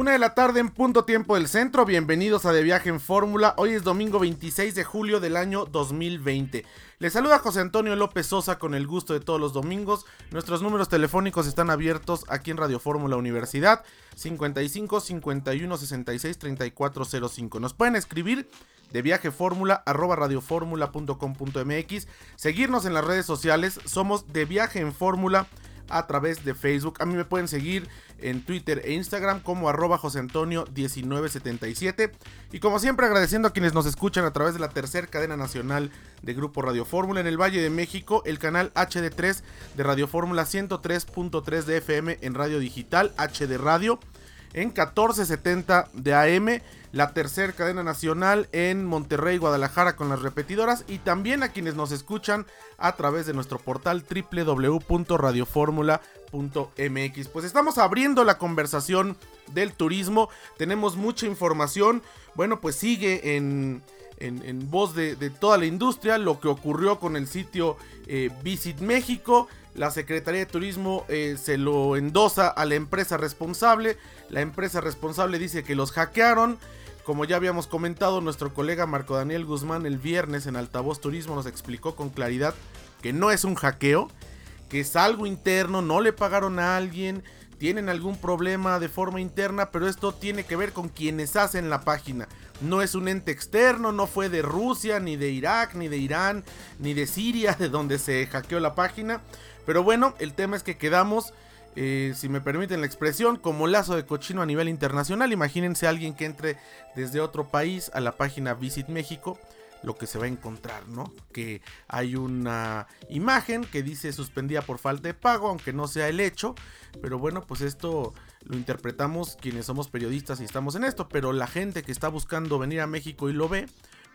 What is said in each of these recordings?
Una de la tarde en punto tiempo del centro, bienvenidos a De Viaje en Fórmula, hoy es domingo 26 de julio del año 2020. Les saluda José Antonio López Sosa con el gusto de todos los domingos, nuestros números telefónicos están abiertos aquí en Radio Fórmula Universidad, 55 51 66 3405. Nos pueden escribir de viaje fórmula arroba radioformula.com.mx, seguirnos en las redes sociales, somos de viaje en fórmula a través de Facebook. A mí me pueden seguir en Twitter e Instagram como arroba José Antonio 1977. Y como siempre agradeciendo a quienes nos escuchan a través de la tercera cadena nacional de Grupo Radio Fórmula en el Valle de México, el canal HD3 de Radio Fórmula 103.3 de FM en radio digital HD Radio en 1470 de AM, la tercera cadena nacional en Monterrey, Guadalajara con las repetidoras. Y también a quienes nos escuchan a través de nuestro portal www.radioformula.mx. Pues estamos abriendo la conversación del turismo, tenemos mucha información, bueno pues sigue en... En, voz de, toda la industria, lo que ocurrió con el sitio eh, Visit México, la Secretaría de Turismo eh, se lo endosa a la empresa responsable. La empresa responsable dice que los hackearon. Como ya habíamos comentado, nuestro colega Marco Daniel Guzmán el viernes en Altavoz Turismo nos explicó con claridad que no es un hackeo, que es algo interno, no le pagaron a alguien, tienen algún problema de forma interna, pero esto tiene que ver con quienes hacen la página. No es un ente externo, no fue de Rusia, ni de Irak, ni de Irán, ni de Siria, de donde se hackeó la página. Pero bueno, el tema es que quedamos, eh, si me permiten la expresión, como lazo de cochino a nivel internacional. Imagínense alguien que entre desde otro país a la página Visit México lo que se va a encontrar, ¿no? Que hay una imagen que dice suspendida por falta de pago, aunque no sea el hecho, pero bueno, pues esto lo interpretamos quienes somos periodistas y estamos en esto, pero la gente que está buscando venir a México y lo ve,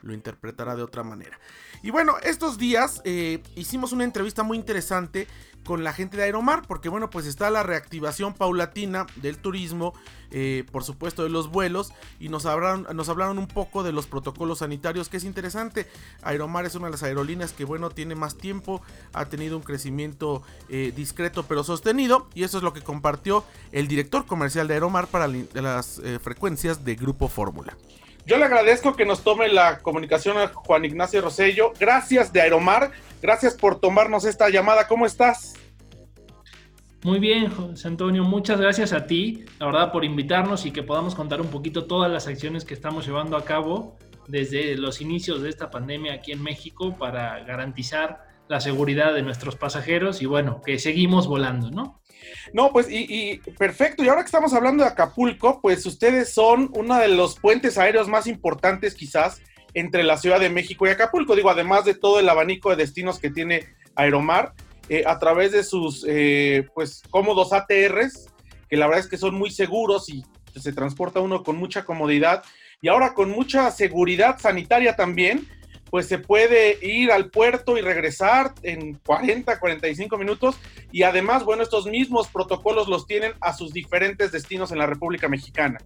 lo interpretará de otra manera. Y bueno, estos días eh, hicimos una entrevista muy interesante con la gente de Aeromar, porque bueno, pues está la reactivación paulatina del turismo, eh, por supuesto de los vuelos, y nos hablaron, nos hablaron un poco de los protocolos sanitarios, que es interesante. Aeromar es una de las aerolíneas que bueno, tiene más tiempo, ha tenido un crecimiento eh, discreto pero sostenido, y eso es lo que compartió el director comercial de Aeromar para las frecuencias de Grupo Fórmula. Yo le agradezco que nos tome la comunicación a Juan Ignacio Rosello. Gracias de Aeromar. Gracias por tomarnos esta llamada. ¿Cómo estás? Muy bien, José Antonio. Muchas gracias a ti, la verdad, por invitarnos y que podamos contar un poquito todas las acciones que estamos llevando a cabo desde los inicios de esta pandemia aquí en México para garantizar la seguridad de nuestros pasajeros y bueno, que seguimos volando, ¿no? No, pues y, perfecto. Y ahora que estamos hablando de Acapulco, pues ustedes son uno de los puentes aéreos más importantes quizás entre la Ciudad de México y Acapulco. Digo, además de todo el abanico de destinos que tiene Aeromar, eh, a través de sus eh, pues cómodos ATRs, que la verdad es que son muy seguros y se transporta uno con mucha comodidad y ahora con mucha seguridad sanitaria también, pues se puede ir al puerto y regresar en 40, 45 minutos. Y además, bueno, estos mismos protocolos los tienen a sus diferentes destinos en la República Mexicana.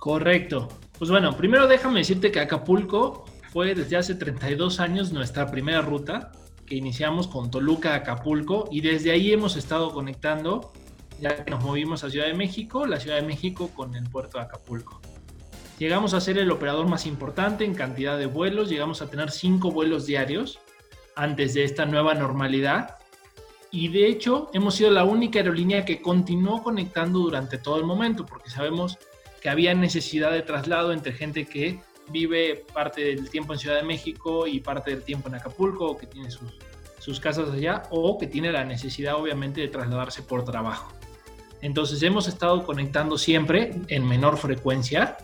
Correcto. Pues bueno, primero déjame decirte que Acapulco fue desde hace 32 años nuestra primera ruta que iniciamos con Toluca a Acapulco y desde ahí hemos estado conectando, ya que nos movimos a Ciudad de México, la Ciudad de México con el puerto de Acapulco. Llegamos a ser el operador más importante en cantidad de vuelos, llegamos a tener cinco vuelos diarios antes de esta nueva normalidad. Y de hecho hemos sido la única aerolínea que continuó conectando durante todo el momento, porque sabemos que había necesidad de traslado entre gente que vive parte del tiempo en Ciudad de México y parte del tiempo en Acapulco, o que tiene sus, sus casas allá, o que tiene la necesidad obviamente de trasladarse por trabajo. Entonces hemos estado conectando siempre en menor frecuencia,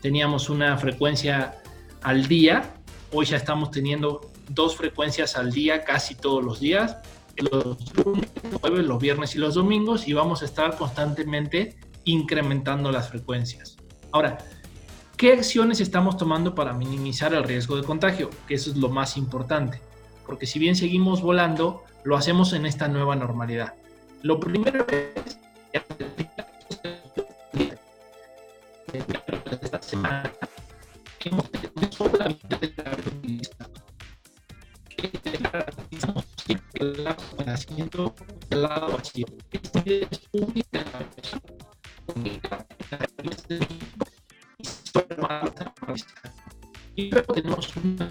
teníamos una frecuencia al día, hoy ya estamos teniendo dos frecuencias al día casi todos los días, los lunes, los viernes y los domingos, y vamos a estar constantemente incrementando las frecuencias. Ahora, ¿qué acciones estamos tomando para minimizar el riesgo de contagio? Que eso es lo más importante. porque si bien seguimos volando, lo hacemos en esta nueva normalidad. Lo primero es semana hemos tenido solamente el nacimiento del lado vacío. Esta es única y luego tenemos una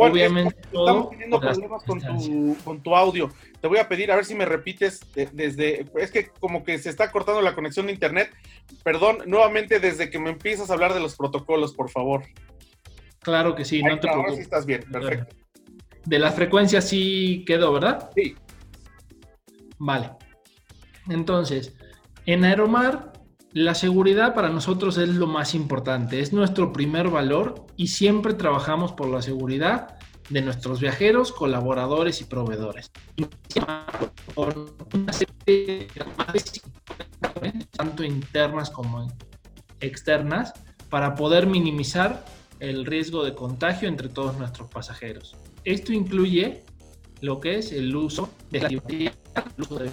Obviamente, estamos teniendo problemas con tu, con tu audio. Te voy a pedir a ver si me repites desde. Es que como que se está cortando la conexión de internet. Perdón, nuevamente desde que me empiezas a hablar de los protocolos, por favor. Claro que sí, no te preocupes. Sí estás bien, perfecto. De la frecuencia sí quedó, ¿verdad? Sí. Vale. Entonces, en Aeromar, la seguridad para nosotros es lo más importante, es nuestro primer valor y siempre trabajamos por la seguridad de nuestros viajeros, colaboradores y proveedores. Tanto internas como externas, para poder minimizar el riesgo de contagio entre todos nuestros pasajeros. Esto incluye lo que es el uso de la el uso de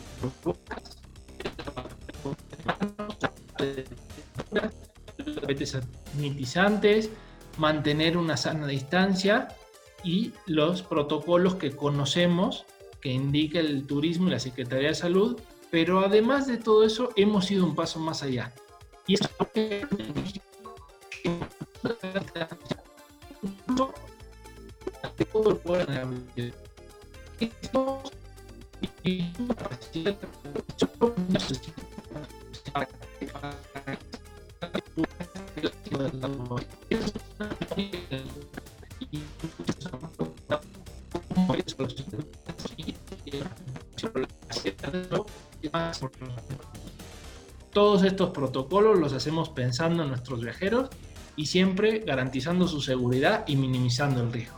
sanitizantes, mantener una sana distancia y los protocolos que conocemos que indica el turismo y la Secretaría de Salud, pero además de todo eso hemos ido un paso más allá. Y esto todos estos protocolos los hacemos pensando en nuestros viajeros y siempre garantizando su seguridad y minimizando el riesgo.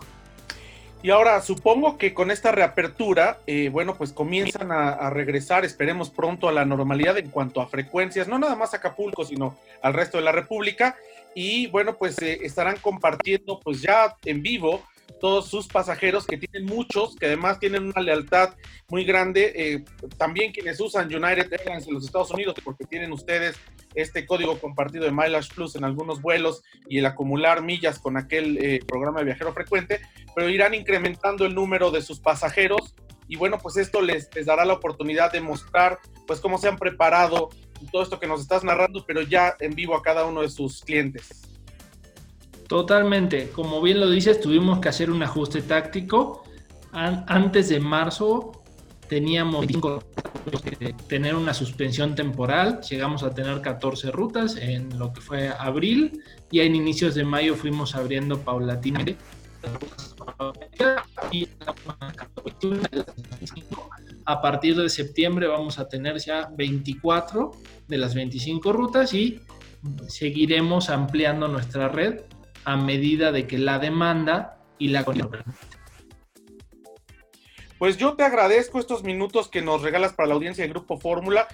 Y ahora supongo que con esta reapertura, eh, bueno, pues comienzan a, regresar, esperemos pronto a la normalidad en cuanto a frecuencias, no nada más a Acapulco, sino al resto de la República. Y bueno, pues eh, estarán compartiendo pues ya en vivo todos sus pasajeros, que tienen muchos, que además tienen una lealtad muy grande. Eh, también quienes usan United Airlines en los Estados Unidos, porque tienen ustedes este código compartido de Mileage Plus en algunos vuelos y el acumular millas con aquel eh, programa de viajero frecuente, pero irán incrementando el número de sus pasajeros. Y bueno, pues esto les, les dará la oportunidad de mostrar pues cómo se han preparado todo esto que nos estás narrando, pero ya en vivo a cada uno de sus clientes. Totalmente, como bien lo dices, tuvimos que hacer un ajuste táctico. antes de marzo teníamos que tener una suspensión temporal, llegamos a tener 14 rutas en lo que fue abril y en inicios de mayo fuimos abriendo paulatinamente. A partir de septiembre vamos a tener ya 24 de las 25 rutas y seguiremos ampliando nuestra red a medida de que la demanda y la pues yo te agradezco estos minutos que nos regalas para la audiencia de Grupo Fórmula.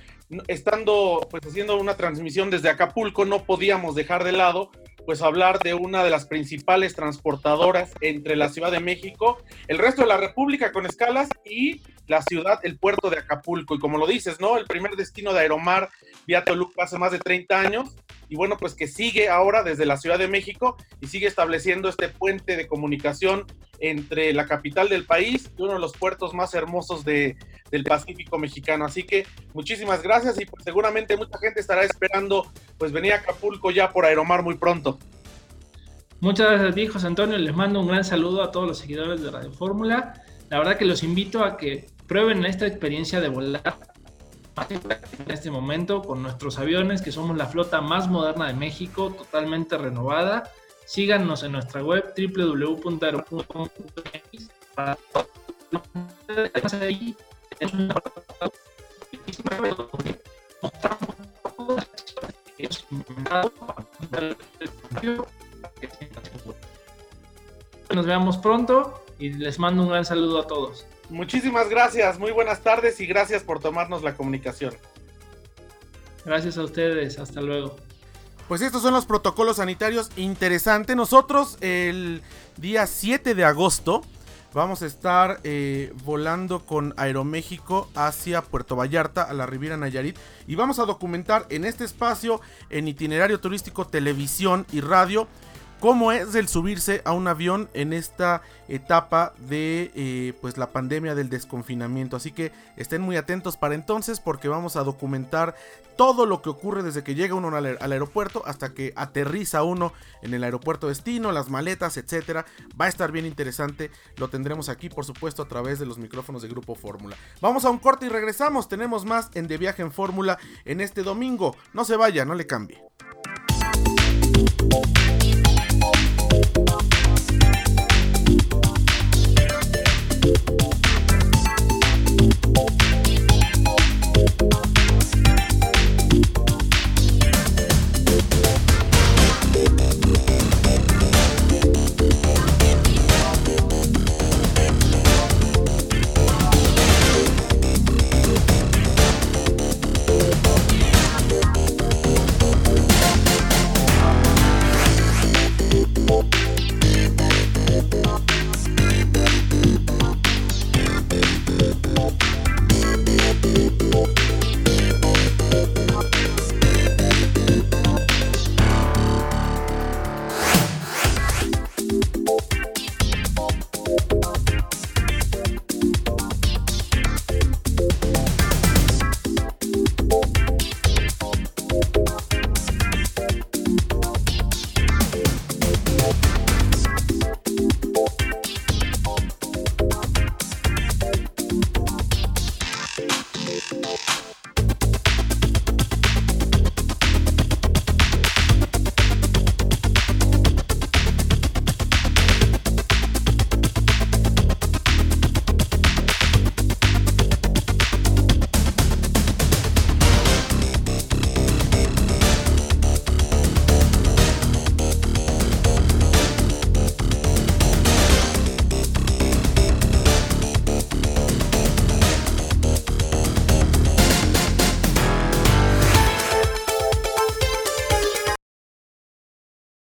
Estando pues haciendo una transmisión desde Acapulco, no podíamos dejar de lado pues hablar de una de las principales transportadoras entre la Ciudad de México, el resto de la República con escalas y la ciudad, el puerto de Acapulco. Y como lo dices, ¿no? El primer destino de Aeromar vía Toluca hace más de 30 años y bueno, pues que sigue ahora desde la Ciudad de México y sigue estableciendo este puente de comunicación entre la capital del país y uno de los puertos más hermosos de, del Pacífico mexicano. Así que muchísimas gracias y pues seguramente mucha gente estará esperando pues venir a Acapulco ya por Aeromar muy pronto. Muchas gracias a Antonio. Les mando un gran saludo a todos los seguidores de Radio Fórmula. La verdad que los invito a que prueben esta experiencia de volar en este momento con nuestros aviones, que somos la flota más moderna de México, totalmente renovada. Síganos en nuestra web www.aeropuerto.mx para nos veamos pronto y les mando un gran saludo a todos. Muchísimas gracias, muy buenas tardes y gracias por tomarnos la comunicación. Gracias a ustedes, hasta luego. Pues estos son los protocolos sanitarios interesantes. Nosotros el día 7 de agosto vamos a estar eh, volando con Aeroméxico hacia Puerto Vallarta, a la Riviera Nayarit, y vamos a documentar en este espacio, en itinerario turístico, televisión y radio, cómo es el subirse a un avión en esta etapa de eh, pues la pandemia del desconfinamiento. Así que estén muy atentos para entonces porque vamos a documentar todo lo que ocurre desde que llega uno al, aeropuerto hasta que aterriza uno en el aeropuerto destino, las maletas, etcétera. Va a estar bien interesante. Lo tendremos aquí, por supuesto, a través de los micrófonos de Grupo Fórmula. Vamos a un corte y regresamos. Tenemos más en De Viaje en Fórmula en este domingo. No se vaya, no le cambie.